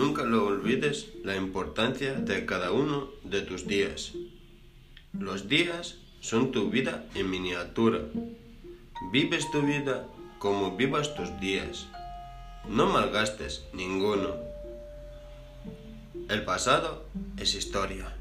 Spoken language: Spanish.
Nunca lo olvides la importancia de cada uno de tus días. Los días son tu vida en miniatura. Vives tu vida como vivas tus días. No malgastes ninguno. El pasado es historia.